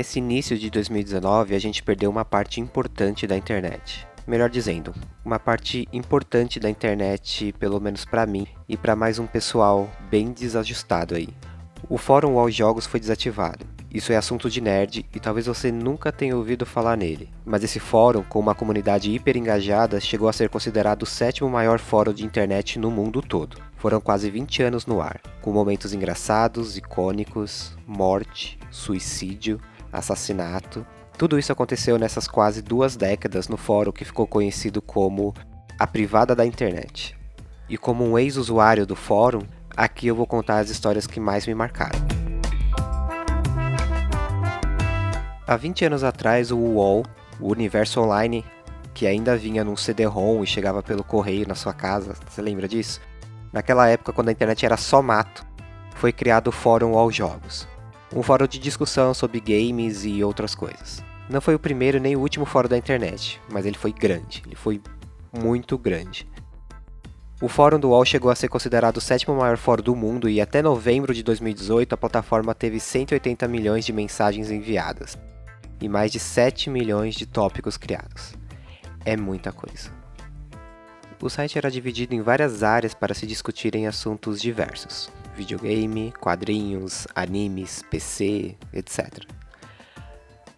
Nesse início de 2019, a gente perdeu uma parte importante da internet. Melhor dizendo, uma parte importante da internet, pelo menos para mim e para mais um pessoal bem desajustado aí. O fórum All Jogos foi desativado. Isso é assunto de nerd e talvez você nunca tenha ouvido falar nele. Mas esse fórum, com uma comunidade hiper engajada, chegou a ser considerado o sétimo maior fórum de internet no mundo todo. Foram quase 20 anos no ar, com momentos engraçados, icônicos, morte, suicídio, assassinato. Tudo isso aconteceu nessas quase duas décadas no fórum que ficou conhecido como a privada da internet. E como um ex-usuário do fórum, aqui eu vou contar as histórias que mais me marcaram. Há 20 anos atrás, o UOL, o Universo Online, que ainda vinha num CD-ROM e chegava pelo correio na sua casa, você lembra disso? Naquela época, quando a internet era só mato, foi criado o Fórum All Jogos, um fórum de discussão sobre games e outras coisas. Não foi o primeiro nem o último fórum da internet, mas ele foi grande, ele foi muito grande. O fórum do UOL chegou a ser considerado o sétimo maior fórum do mundo e até novembro de 2018 a plataforma teve 180 milhões de mensagens enviadas e mais de 7 milhões de tópicos criados. É muita coisa. O site era dividido em várias áreas para se discutirem assuntos diversos: videogame, quadrinhos, animes, PC, etc.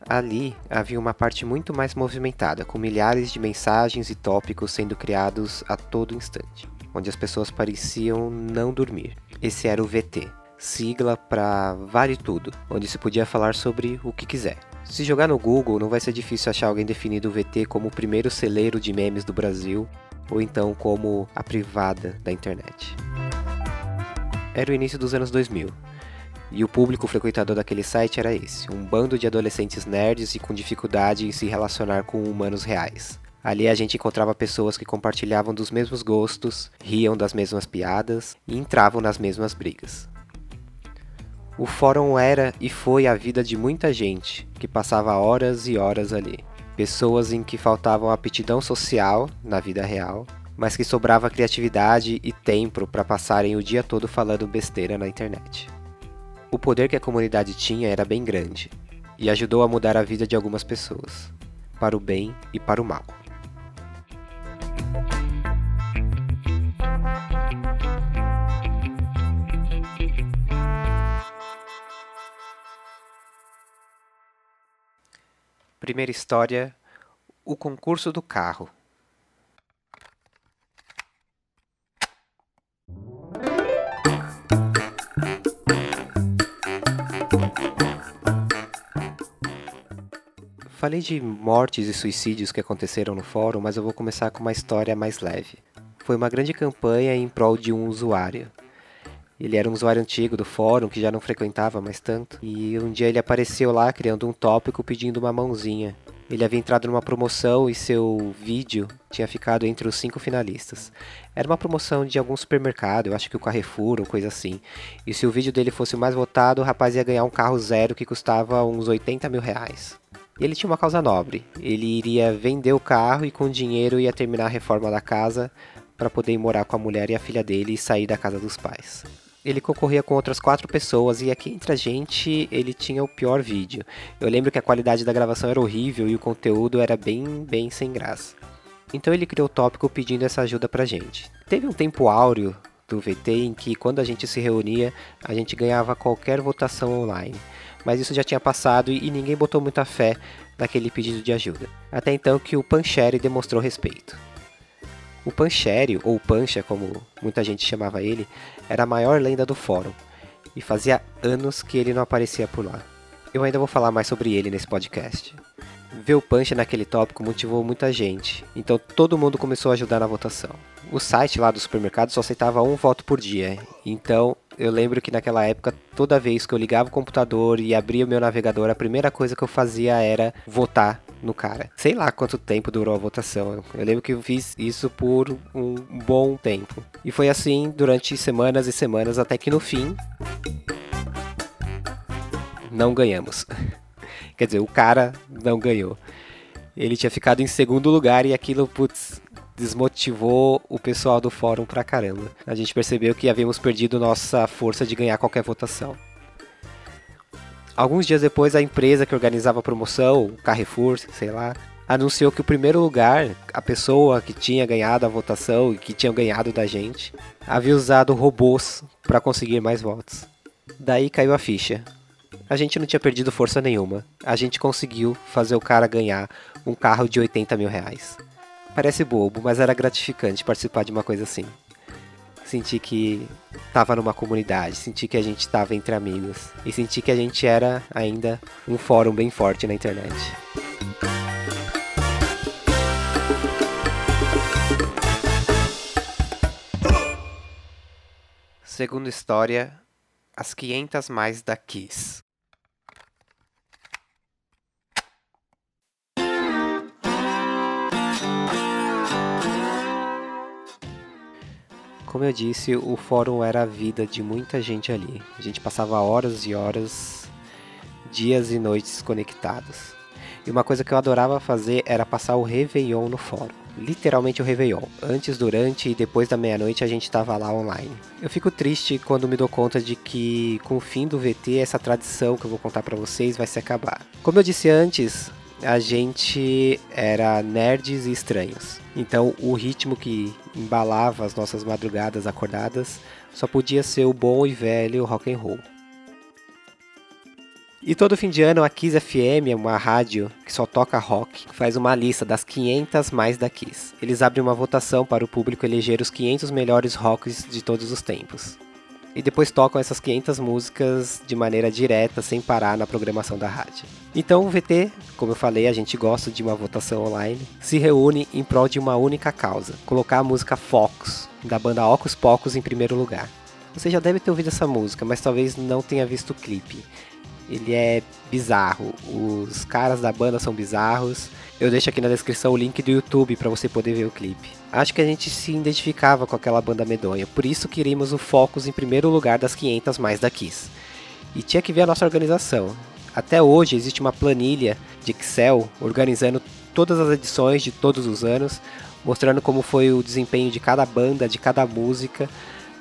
Ali havia uma parte muito mais movimentada, com milhares de mensagens e tópicos sendo criados a todo instante, onde as pessoas pareciam não dormir. Esse era o VT, sigla para Vale Tudo, onde se podia falar sobre o que quiser. Se jogar no Google, não vai ser difícil achar alguém definindo o VT como o primeiro celeiro de memes do Brasil, ou então como a privada da internet. Era o início dos anos 2000, e o público frequentador daquele site era esse: um bando de adolescentes nerds e com dificuldade em se relacionar com humanos reais. Ali a gente encontrava pessoas que compartilhavam dos mesmos gostos, riam das mesmas piadas e entravam nas mesmas brigas. O fórum era e foi a vida de muita gente que passava horas e horas ali. Pessoas em que faltavam aptidão social na vida real, mas que sobrava criatividade e tempo para passarem o dia todo falando besteira na internet. O poder que a comunidade tinha era bem grande e ajudou a mudar a vida de algumas pessoas, para o bem e para o mal. Primeira história: O concurso do carro. Falei de mortes e suicídios que aconteceram no fórum, mas eu vou começar com uma história mais leve. Foi uma grande campanha em prol de um usuário. Ele era um usuário antigo do fórum que já não frequentava mais tanto. E um dia ele apareceu lá criando um tópico pedindo uma mãozinha. Ele havia entrado numa promoção e seu vídeo tinha ficado entre os cinco finalistas. Era uma promoção de algum supermercado, eu acho que o Carrefour ou coisa assim. E se o vídeo dele fosse o mais votado, o rapaz ia ganhar um carro zero que custava uns 80 mil reais. Ele tinha uma causa nobre. Ele iria vender o carro e com o dinheiro ia terminar a reforma da casa para poder ir morar com a mulher e a filha dele e sair da casa dos pais ele concorria com outras quatro pessoas e aqui entre a gente ele tinha o pior vídeo. Eu lembro que a qualidade da gravação era horrível e o conteúdo era bem, bem sem graça. Então ele criou o tópico pedindo essa ajuda pra gente. Teve um tempo áureo do VT em que quando a gente se reunia, a gente ganhava qualquer votação online. Mas isso já tinha passado e ninguém botou muita fé naquele pedido de ajuda. Até então que o Pancheri demonstrou respeito. O Pancheri, ou Pancha, como muita gente chamava ele, era a maior lenda do fórum, e fazia anos que ele não aparecia por lá. Eu ainda vou falar mais sobre ele nesse podcast. Ver o Pancha naquele tópico motivou muita gente, então todo mundo começou a ajudar na votação. O site lá do supermercado só aceitava um voto por dia, então eu lembro que naquela época, toda vez que eu ligava o computador e abria o meu navegador, a primeira coisa que eu fazia era votar no cara. Sei lá quanto tempo durou a votação. Eu lembro que eu fiz isso por um bom tempo. E foi assim durante semanas e semanas até que no fim não ganhamos. Quer dizer, o cara não ganhou. Ele tinha ficado em segundo lugar e aquilo, putz, desmotivou o pessoal do fórum pra caramba. A gente percebeu que havíamos perdido nossa força de ganhar qualquer votação. Alguns dias depois, a empresa que organizava a promoção, o Carrefour, sei lá, anunciou que o primeiro lugar, a pessoa que tinha ganhado a votação e que tinha ganhado da gente, havia usado robôs para conseguir mais votos. Daí caiu a ficha. A gente não tinha perdido força nenhuma. A gente conseguiu fazer o cara ganhar um carro de 80 mil reais. Parece bobo, mas era gratificante participar de uma coisa assim. Sentir que tava numa comunidade, sentir que a gente tava entre amigos e sentir que a gente era ainda um fórum bem forte na internet. Segunda história, as 500 mais da Kiss. Como eu disse, o fórum era a vida de muita gente ali. A gente passava horas e horas, dias e noites conectados. E uma coisa que eu adorava fazer era passar o Réveillon no fórum. Literalmente o Réveillon. Antes, durante e depois da meia-noite a gente estava lá online. Eu fico triste quando me dou conta de que com o fim do VT essa tradição que eu vou contar para vocês vai se acabar. Como eu disse antes, a gente era nerds e estranhos. Então o ritmo que embalava as nossas madrugadas acordadas só podia ser o bom e velho rock and roll. E todo fim de ano a Kiss FM, uma rádio que só toca rock, faz uma lista das 500 mais da Kiss. Eles abrem uma votação para o público eleger os 500 melhores rocks de todos os tempos e depois tocam essas 500 músicas de maneira direta, sem parar na programação da rádio. Então o VT, como eu falei, a gente gosta de uma votação online, se reúne em prol de uma única causa: colocar a música Focus, da banda Ocus Pocus, em primeiro lugar. Você já deve ter ouvido essa música, mas talvez não tenha visto o clipe. Ele é bizarro, os caras da banda são bizarros. Eu deixo aqui na descrição o link do YouTube para você poder ver o clipe. Acho que a gente se identificava com aquela banda medonha, por isso queríamos o Focus em primeiro lugar das 500 mais da Kiss. E tinha que ver a nossa organização. Até hoje existe uma planilha de Excel organizando todas as edições de todos os anos, mostrando como foi o desempenho de cada banda, de cada música,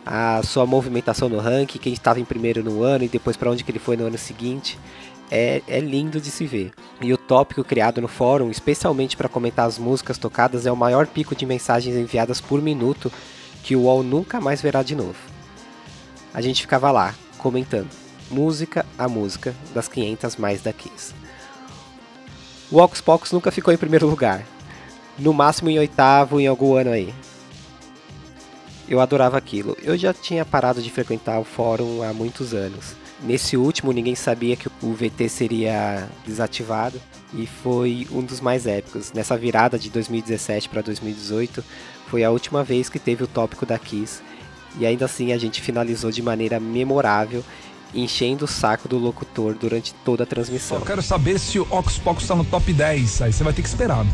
a sua movimentação no ranking, quem estava em primeiro no ano e depois para onde que ele foi no ano seguinte. É, é, lindo de se ver. E o tópico criado no fórum, especialmente para comentar as músicas tocadas, é o maior pico de mensagens enviadas por minuto que o UOL nunca mais verá de novo. A gente ficava lá, comentando, música a música, das 500 mais da Kiss. O Ocus Pocus nunca ficou em primeiro lugar, no máximo em oitavo em algum ano aí eu adorava aquilo. Eu já tinha parado de frequentar o fórum há muitos anos. Nesse último, ninguém sabia que o VT seria desativado e foi um dos mais épicos. Nessa virada de 2017 para 2018, foi a última vez que teve o tópico da Kiss e ainda assim a gente finalizou de maneira memorável, enchendo o saco do locutor durante toda a transmissão. Eu quero saber se o Ox está no top 10, aí você vai ter que esperar.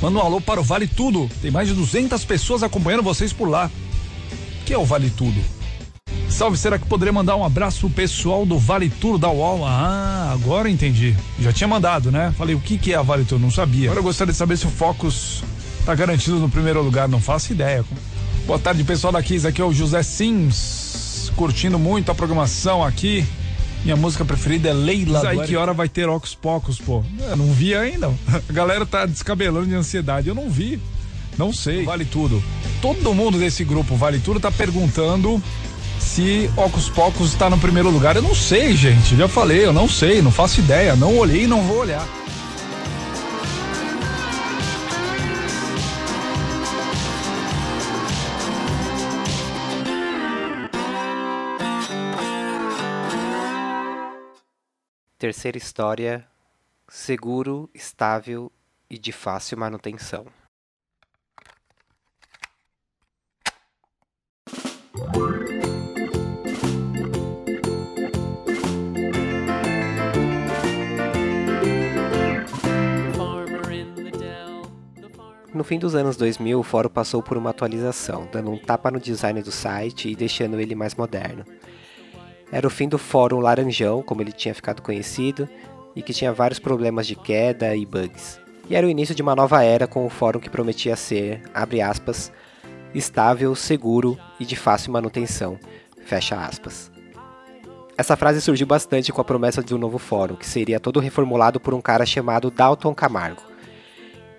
Manda um alô para o Vale Tudo, tem mais de 200 pessoas acompanhando vocês por lá que é o Vale Tudo? Salve, será que poderia mandar um abraço pro pessoal do Vale Tudo da UOL? Ah, agora entendi. Já tinha mandado, né? Falei, o que que é a Vale Tudo? Não sabia. Agora eu gostaria de saber se o Focus tá garantido no primeiro lugar. Não faço ideia. Boa tarde, pessoal da Kiss. Aqui é o José Sims, curtindo muito a programação aqui. Minha música preferida é Leila. Mas aí que hora vai ter Ocus Pocos, pô? Eu não vi ainda. A galera tá descabelando de ansiedade. Eu não vi. Não sei. Vale tudo. Todo mundo desse grupo Vale Tudo tá perguntando se Ocus Pocos está no primeiro lugar. Eu não sei, gente. Já falei, eu não sei, não faço ideia. Não olhei e não vou olhar. Terceira história: seguro, estável e de fácil manutenção. No fim dos anos 2000, o fórum passou por uma atualização, dando um tapa no design do site e deixando ele mais moderno. Era o fim do fórum Laranjão, como ele tinha ficado conhecido, e que tinha vários problemas de queda e bugs. E era o início de uma nova era com o fórum que prometia ser, abre aspas, estável, seguro e de fácil manutenção, fecha aspas. Essa frase surgiu bastante com a promessa do novo fórum, que seria todo reformulado por um cara chamado Dalton Camargo,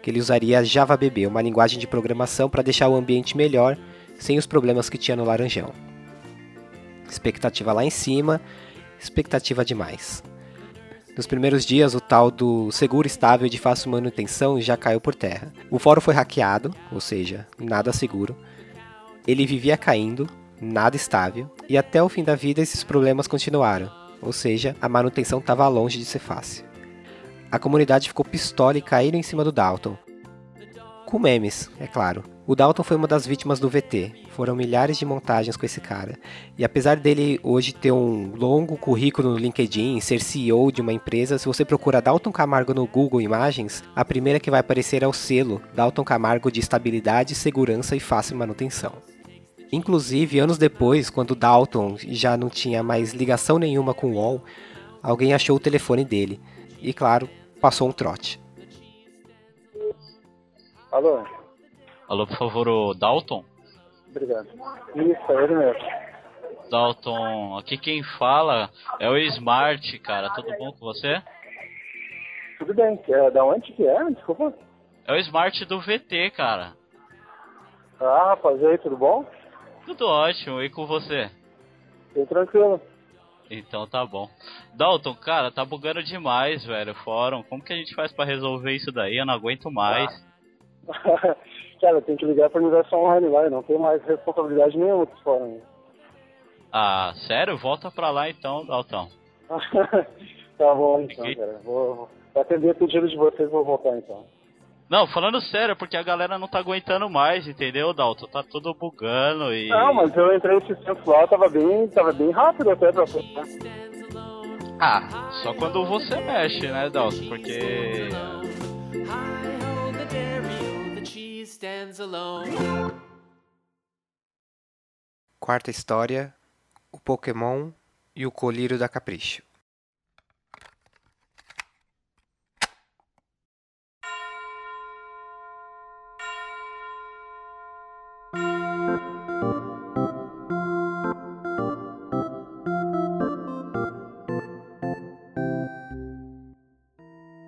que ele usaria JavaBB, uma linguagem de programação para deixar o ambiente melhor, sem os problemas que tinha no Laranjão. Expectativa lá em cima, expectativa demais. Nos primeiros dias, o tal do seguro estável de fácil manutenção já caiu por terra. O fórum foi hackeado, ou seja, nada seguro. Ele vivia caindo, nada estável, e até o fim da vida esses problemas continuaram, ou seja, a manutenção estava longe de ser fácil. A comunidade ficou pistola e caíram em cima do Dalton. Com memes, é claro. O Dalton foi uma das vítimas do VT. Foram milhares de montagens com esse cara. E apesar dele hoje ter um longo currículo no LinkedIn, ser CEO de uma empresa, se você procura Dalton Camargo no Google Imagens, a primeira que vai aparecer é o selo Dalton Camargo de estabilidade, segurança e fácil manutenção. Inclusive, anos depois, quando Dalton já não tinha mais ligação nenhuma com o UOL, alguém achou o telefone dele. E claro, passou um trote. Alô? Alô, por favor, o Dalton? Obrigado. Isso, é ele mesmo. Dalton, aqui quem fala é o Smart, cara. Tudo bom com você? Tudo bem. É, da onde que é? Desculpa. É o Smart do VT, cara. Ah, rapaz, e aí, tudo bom? Tudo ótimo. E com você? Tudo tranquilo. Então tá bom. Dalton, cara, tá bugando demais, velho, o fórum. Como que a gente faz para resolver isso daí? Eu não aguento mais. Ah. Cara, tem que ligar pra universo online lá, não tenho mais responsabilidade nenhuma com fórum. Ah, sério? Volta pra lá então, Dalton. tá bom então, cara. Vou, vou atender o pedido de vocês e vou voltar então. Não, falando sério, porque a galera não tá aguentando mais, entendeu, Dalton? Tá tudo bugando e. Não, mas eu entrei nesse tempo lá, tava bem, tava bem rápido até pra. Ah, só quando você mexe, né, Dalton? Porque. Quarta história: O Pokémon e o Colírio da Capricho.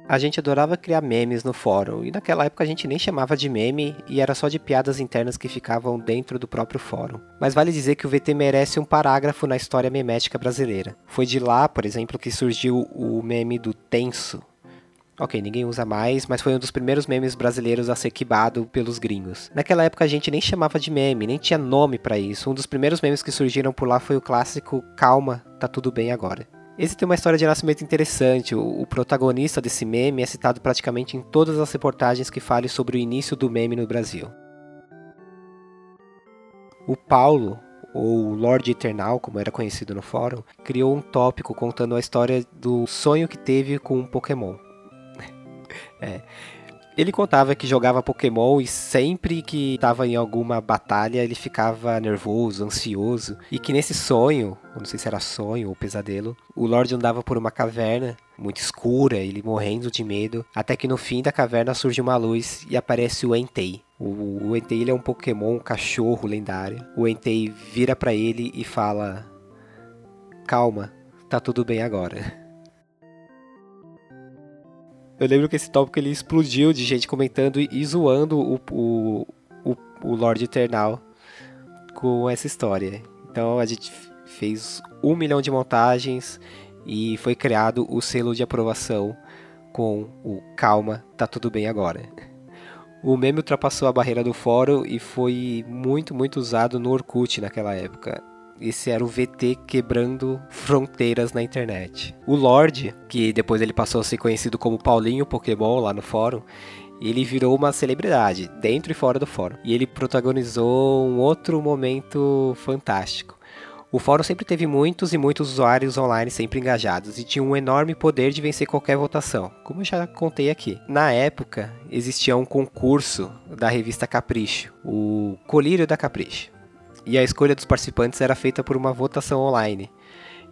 A gente adorava criar memes no fórum, e naquela época a gente nem chamava de meme e era só de piadas internas que ficavam dentro do próprio fórum. Mas vale dizer que o VT merece um parágrafo na história memética brasileira. Foi de lá, por exemplo, que surgiu o meme do tenso. Ok, ninguém usa mais, mas foi um dos primeiros memes brasileiros a ser quibado pelos gringos. Naquela época a gente nem chamava de meme, nem tinha nome para isso. Um dos primeiros memes que surgiram por lá foi o clássico Calma, tá tudo bem agora. Esse tem uma história de nascimento interessante. O, o, protagonista desse meme é citado praticamente em todas as reportagens que falem sobre o início do meme no Brasil. O Paulo, ou Lorde Eternal, como era conhecido no fórum, criou um tópico contando a história do sonho que teve com um Pokémon. é. Ele contava que jogava Pokémon e sempre que estava em alguma batalha ele ficava nervoso, ansioso. E que nesse sonho, não sei se era sonho ou pesadelo, o Lorde andava por uma caverna muito escura, ele morrendo de medo, até que no fim da caverna surge uma luz e aparece o Entei. O, o Entei ele é um Pokémon, um cachorro lendário. O Entei vira para ele e fala: Calma, tá tudo bem agora. Eu lembro que esse tópico ele explodiu de gente comentando e zoando o, o, o, o Lorde Eternal com essa história. Então a gente fez um milhão de montagens e foi criado o selo de aprovação com o Calma, tá tudo bem agora. O meme ultrapassou a barreira do fórum e foi muito, muito usado no Orkut naquela época. Esse era o VT quebrando fronteiras na internet. O Lorde, que depois ele passou a ser conhecido como Paulinho Pokémon lá no fórum, ele virou uma celebridade, dentro e fora do fórum. E ele protagonizou um outro momento fantástico. O fórum sempre teve muitos e muitos usuários online sempre engajados e tinha um enorme poder de vencer qualquer votação, como eu já contei aqui. Na época, existia um concurso da revista Capricho, o Colírio da Capricho e a escolha dos participantes era feita por uma votação online.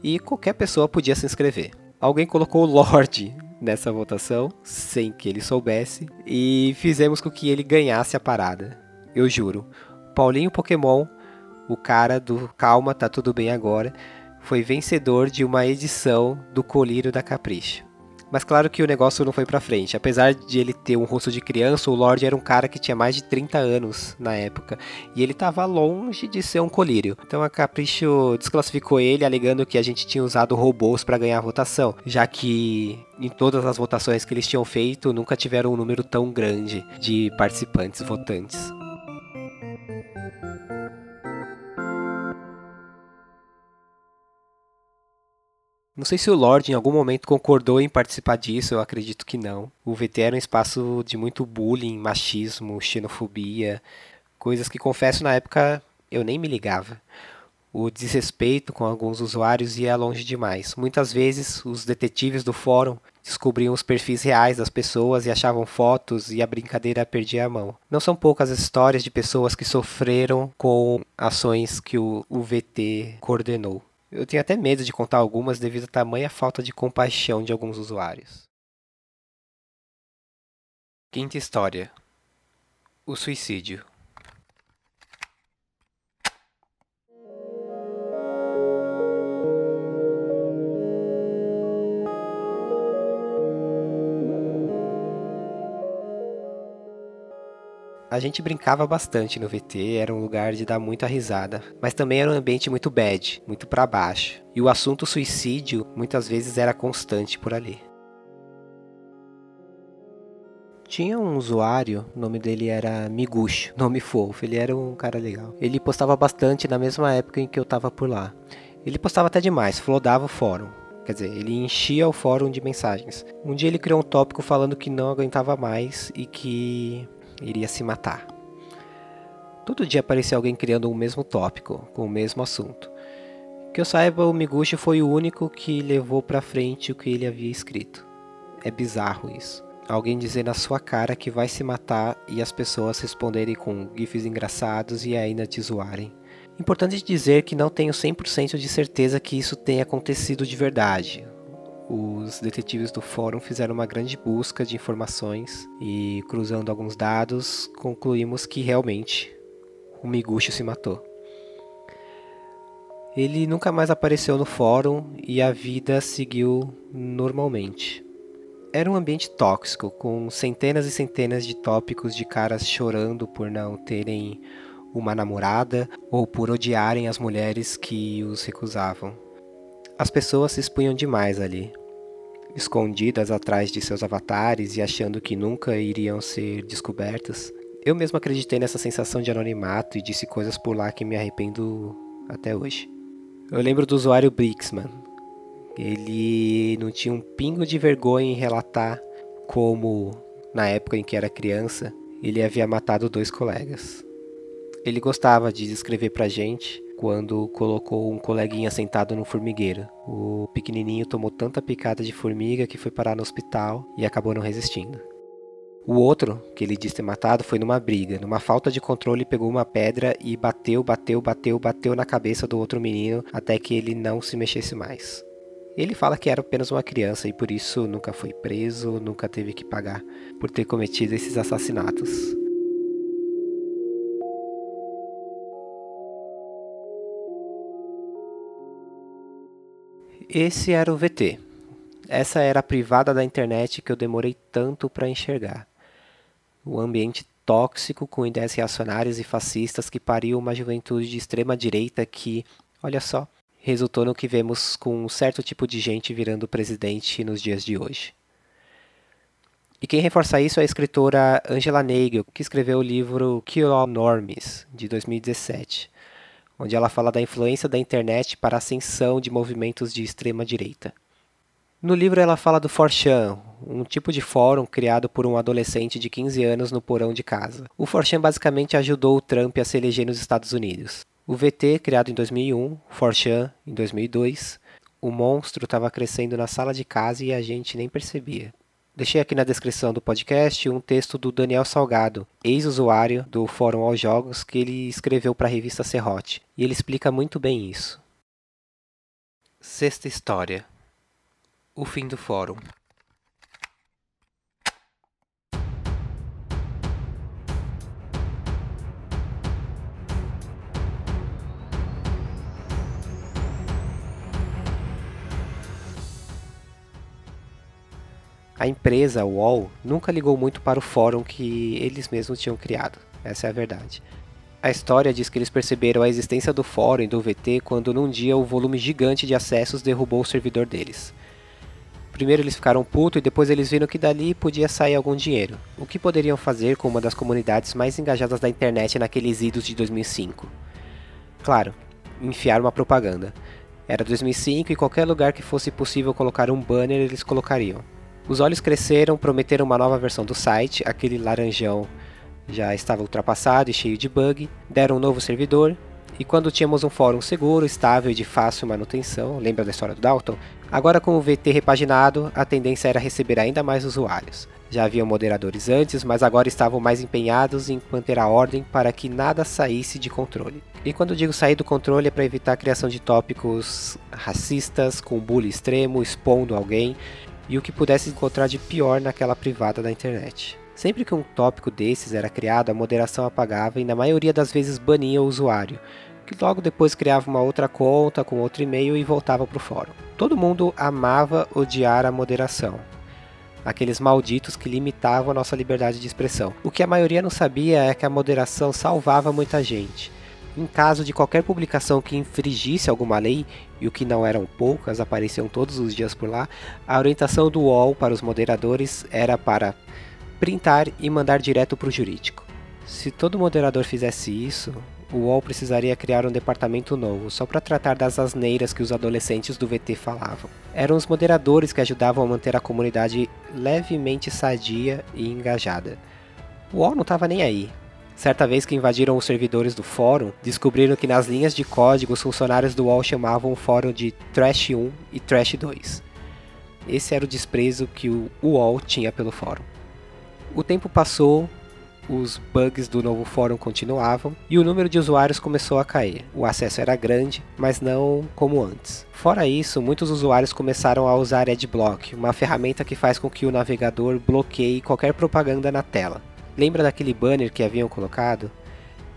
E qualquer pessoa podia se inscrever. Alguém colocou o Lorde nessa votação, sem que ele soubesse, e fizemos com que ele ganhasse a parada. Eu juro. Paulinho Pokémon, o cara do Calma, tá tudo bem agora, foi vencedor de uma edição do Colírio da Capricho. Mas claro que o negócio não foi pra frente. Apesar de ele ter um rosto de criança, o Lorde era um cara que tinha mais de 30 anos na época. E ele tava longe de ser um colírio. Então a Capricho desclassificou ele, alegando que a gente tinha usado robôs para ganhar a votação. Já que em todas as votações que eles tinham feito, nunca tiveram um número tão grande de participantes votantes. Não sei se o Lorde em algum momento concordou em participar disso, eu acredito que não. O VT era um espaço de muito bullying, machismo, xenofobia, coisas que confesso na época eu nem me ligava. O desrespeito com alguns usuários ia longe demais. Muitas vezes os detetives do fórum descobriam os perfis reais das pessoas e achavam fotos e a brincadeira perdia a mão. Não são poucas as histórias de pessoas que sofreram com ações que o, VT coordenou. Eu tenho até medo de contar algumas devido à tamanha falta de compaixão de alguns usuários. Quinta história: O suicídio. A gente brincava bastante no VT, era um lugar de dar muita risada, mas também era um ambiente muito bad, muito para baixo. E o assunto suicídio muitas vezes era constante por ali. Tinha um usuário, o nome dele era Miguxo, nome fofo, ele era um cara legal. Ele postava bastante na mesma época em que eu tava por lá. Ele postava até demais, flodava o fórum. Quer dizer, ele enchia o fórum de mensagens. Um dia ele criou um tópico falando que não aguentava mais e que iria se matar. Todo dia aparecia alguém criando o mesmo tópico, com o mesmo assunto. Que eu saiba, o Miguchi foi o único que levou para frente o que ele havia escrito. É bizarro isso. Alguém dizer na sua cara que vai se matar e as pessoas responderem com gifs engraçados e ainda te zoarem. Importante dizer que não tenho 100% de certeza que isso tenha acontecido de verdade os detetives do fórum fizeram uma grande busca de informações e, cruzando alguns dados, concluímos que realmente o Miguchi se matou. Ele nunca mais apareceu no fórum e a vida seguiu normalmente. Era um ambiente tóxico, com centenas e centenas de tópicos de caras chorando por não terem uma namorada ou por odiarem as mulheres que os recusavam. As pessoas se expunham demais ali, escondidas atrás de seus avatares e achando que nunca iriam ser descobertas. Eu mesmo acreditei nessa sensação de anonimato e disse coisas por lá que me arrependo até hoje. Eu lembro do usuário Brixman. Ele não tinha um pingo de vergonha em relatar como, na época em que era criança, ele havia matado dois colegas. Ele gostava de escrever pra gente quando colocou um coleguinha sentado no formigueiro. O pequenininho tomou tanta picada de formiga que foi parar no hospital e acabou não resistindo. O outro, que ele disse ter matado, foi numa briga. Numa falta de controle, pegou uma pedra e bateu, bateu, bateu, bateu na cabeça do outro menino até que ele não se mexesse mais. Ele fala que era apenas uma criança e por isso nunca foi preso, nunca teve que pagar por ter cometido esses assassinatos. Esse era o VT. Essa era a privada da internet que eu demorei tanto para enxergar. O ambiente tóxico com ideias reacionárias e fascistas que pariu uma juventude de extrema direita que, olha só, resultou no que vemos com um certo tipo de gente virando presidente nos dias de hoje. E quem reforça isso é a escritora Angela Nagel, que escreveu o livro Kill All Normies, de 2017 onde ela fala da influência da internet para a ascensão de movimentos de extrema direita. No livro ela fala do Forchan, um tipo de fórum criado por um adolescente de 15 anos no porão de casa. O Forchan basicamente ajudou o Trump a se eleger nos Estados Unidos. O VT, criado em 2001, Forchan em 2002, o monstro estava crescendo na sala de casa e a gente nem percebia. Deixei aqui na descrição do podcast um texto do Daniel Salgado, ex-usuário do Fórum aos Jogos, que ele escreveu para a revista Serrote, e ele explica muito bem isso. Sexta história: O fim do fórum. A empresa, o UOL, nunca ligou muito para o fórum que eles mesmos tinham criado. Essa é a verdade. A história diz que eles perceberam a existência do fórum e do VT quando num dia o volume gigante de acessos derrubou o servidor deles. Primeiro eles ficaram putos e depois eles viram que dali podia sair algum dinheiro. O que poderiam fazer com uma das comunidades mais engajadas da internet naqueles idos de 2005? Claro, enfiar uma propaganda. Era 2005 e qualquer lugar que fosse possível colocar um banner eles colocariam. Os olhos cresceram, prometeram uma nova versão do site, aquele laranjão já estava ultrapassado e cheio de bug, deram um novo servidor, e quando tínhamos um fórum seguro, estável e de fácil manutenção, lembra da história do Dalton? Agora com o VT repaginado, a tendência era receber ainda mais usuários. Já haviam moderadores antes, mas agora estavam mais empenhados em manter a ordem para que nada saísse de controle. E quando digo sair do controle é para evitar a criação de tópicos racistas, com bullying extremo, expondo alguém, e o que pudesse encontrar de pior naquela privada da internet. Sempre que um tópico desses era criado, a moderação apagava e na maioria das vezes bania o usuário, que logo depois criava uma outra conta com outro e-mail e voltava para o fórum. Todo mundo amava odiar a moderação. Aqueles malditos que limitavam a nossa liberdade de expressão. O que a maioria não sabia é que a moderação salvava muita gente. Em caso de qualquer publicação que infringisse alguma lei, e o que não eram poucas, apareciam todos os dias por lá, a orientação do UOL para os moderadores era para printar e mandar direto para o jurídico. Se todo moderador fizesse isso, o UOL precisaria criar um departamento novo só para tratar das asneiras que os adolescentes do VT falavam. Eram os moderadores que ajudavam a manter a comunidade levemente sadia e engajada. O UOL não estava nem aí. Certa vez que invadiram os servidores do fórum, descobriram que nas linhas de código os funcionários do UOL chamavam o fórum de Trash 1 e Trash 2. Esse era o desprezo que o UOL tinha pelo fórum. O tempo passou, os bugs do novo fórum continuavam e o número de usuários começou a cair. O acesso era grande, mas não como antes. Fora isso, muitos usuários começaram a usar Adblock, uma ferramenta que faz com que o navegador bloqueie qualquer propaganda na tela. Lembra daquele banner que haviam colocado?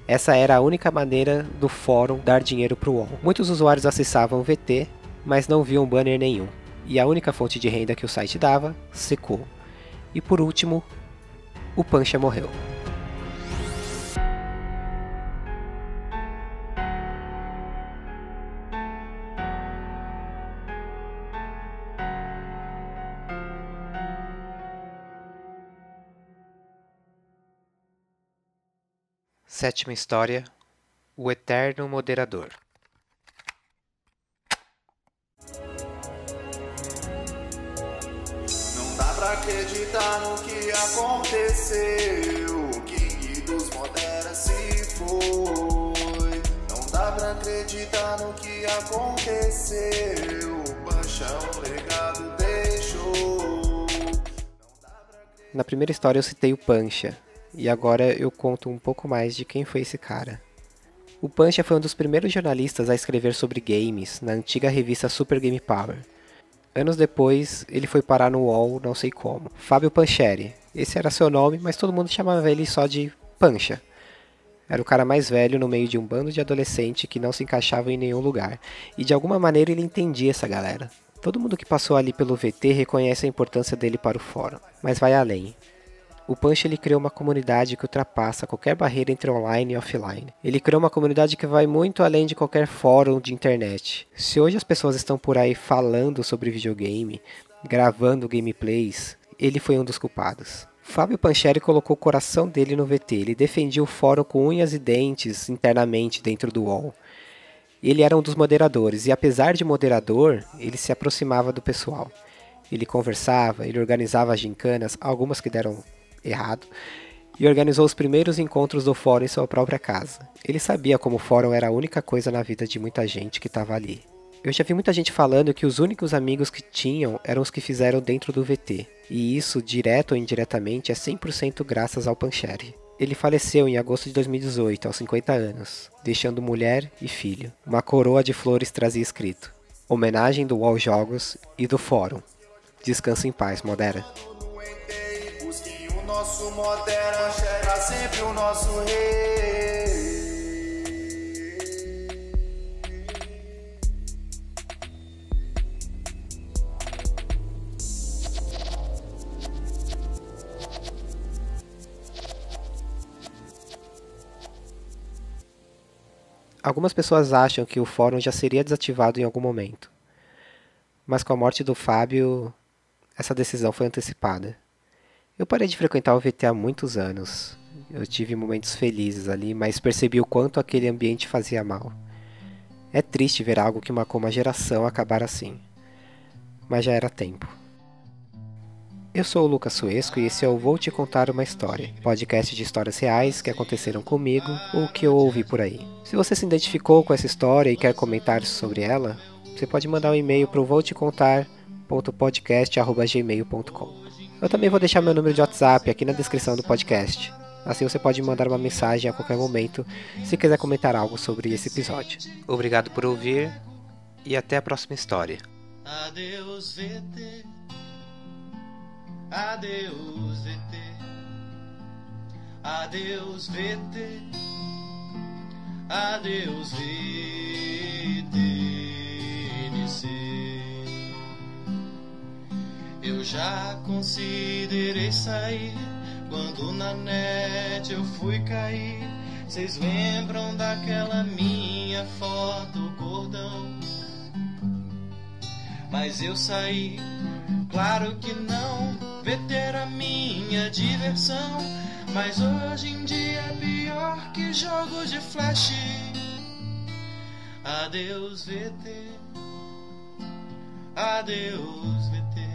Essa era a única maneira do fórum dar dinheiro para o UOL. Muitos usuários acessavam o VT, mas não viam banner nenhum. E a única fonte de renda que o site dava secou. E por último, o Pancha morreu. Sétima história: O Eterno Moderador. Não dá pra acreditar no que aconteceu. O King dos Modera se foi. Não dá pra acreditar no que aconteceu. O Panchão legado deixou. Na primeira história eu citei o Pancha, e agora eu conto um pouco mais de quem foi esse cara. O Pancha foi um dos primeiros jornalistas a escrever sobre games na antiga revista Super Game Power. Anos depois, ele foi parar no UOL, não sei como. Fábio Pancheri. Esse era seu nome, mas todo mundo chamava ele só de Pancha. Era o cara mais velho no meio de um bando de adolescente que não se encaixava em nenhum lugar. E de alguma maneira ele entendia essa galera. Todo mundo que passou ali pelo VT reconhece a importância dele para o fórum, mas vai além. O Punch ele criou uma comunidade que ultrapassa qualquer barreira entre online e offline. Ele criou uma comunidade que vai muito além de qualquer fórum de internet. Se hoje as pessoas estão por aí falando sobre videogame, gravando gameplays, ele foi um dos culpados. Fábio Pancheri colocou o coração dele no VT. Ele defendia o fórum com unhas e dentes internamente dentro do UOL. Ele era um dos moderadores e apesar de moderador, ele se aproximava do pessoal. Ele conversava, ele organizava gincanas, algumas que deram errado, e organizou os primeiros encontros do fórum em sua própria casa. Ele sabia como o fórum era a única coisa na vida de muita gente que estava ali. Eu já vi muita gente falando que os únicos amigos que tinham eram os que fizeram dentro do VT, e isso, direto ou indiretamente, é 100% graças ao Pancheri. Ele faleceu em agosto de 2018, aos 50 anos, deixando mulher e filho. Uma coroa de flores trazia escrito: Homenagem do Wall Jogos e do Fórum. Descansa em paz, Modera nosso moderno será sempre o nosso rei. Algumas pessoas acham que o fórum já seria desativado em algum momento, mas com a morte do Fábio, essa decisão foi antecipada. Eu parei de frequentar o VT há muitos anos. Eu tive momentos felizes ali, mas percebi o quanto aquele ambiente fazia mal. É triste ver algo que marcou uma geração acabar assim. Mas já era tempo. Eu sou o Lucas Suesco e esse é o Vou Te Contar Uma História, podcast de histórias reais que aconteceram comigo ou que eu ouvi por aí. Se você se identificou com essa história e quer comentar sobre ela, você pode mandar um e-mail para o voutecontar.podcast.gmail.com. Eu também vou deixar meu número de WhatsApp aqui na descrição do podcast. Assim você pode mandar uma mensagem a qualquer momento se quiser comentar algo sobre esse episódio. Obrigado por ouvir e até a próxima história. Adeus, VT. Adeus, VT. Adeus, VT. Adeus, VT. Eu já considerei sair quando na net eu fui cair. Vocês lembram daquela minha foto gordão? Mas eu saí, claro que não. VT era minha diversão. Mas hoje em dia é pior que jogo de flash. Adeus, VT. Adeus, VT.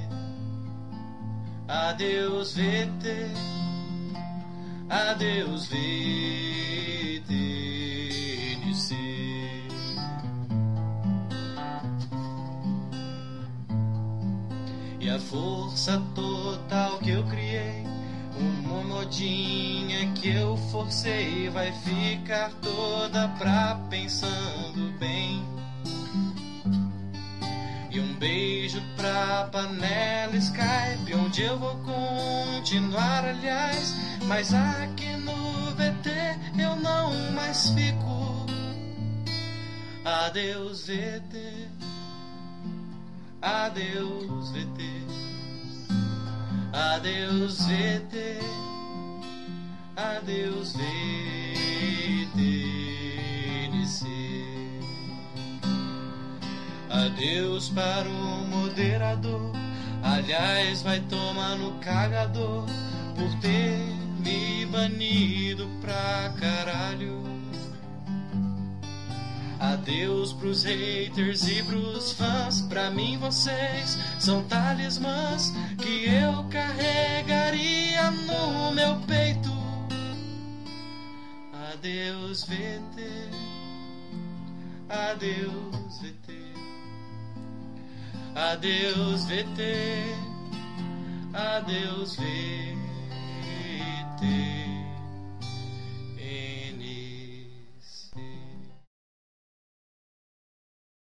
Adeus, VT. Adeus, VTNC. E a força total que eu criei, uma modinha que eu forcei, vai ficar toda pra pensando bem. Beijo pra panela Skype, onde eu vou continuar, aliás. Mas aqui no VT eu não mais fico. Adeus, VT. Adeus, VT. Adeus, VT. Adeus, VTNC. Adeus para o moderador. Aliás, vai tomar no cagador por ter me banido pra caralho. Adeus pros haters e pros fãs. Pra mim, vocês são talismãs que eu carregaria no meu peito. Adeus, VT. Adeus, VT. Adeus, VT. Adeus, VT.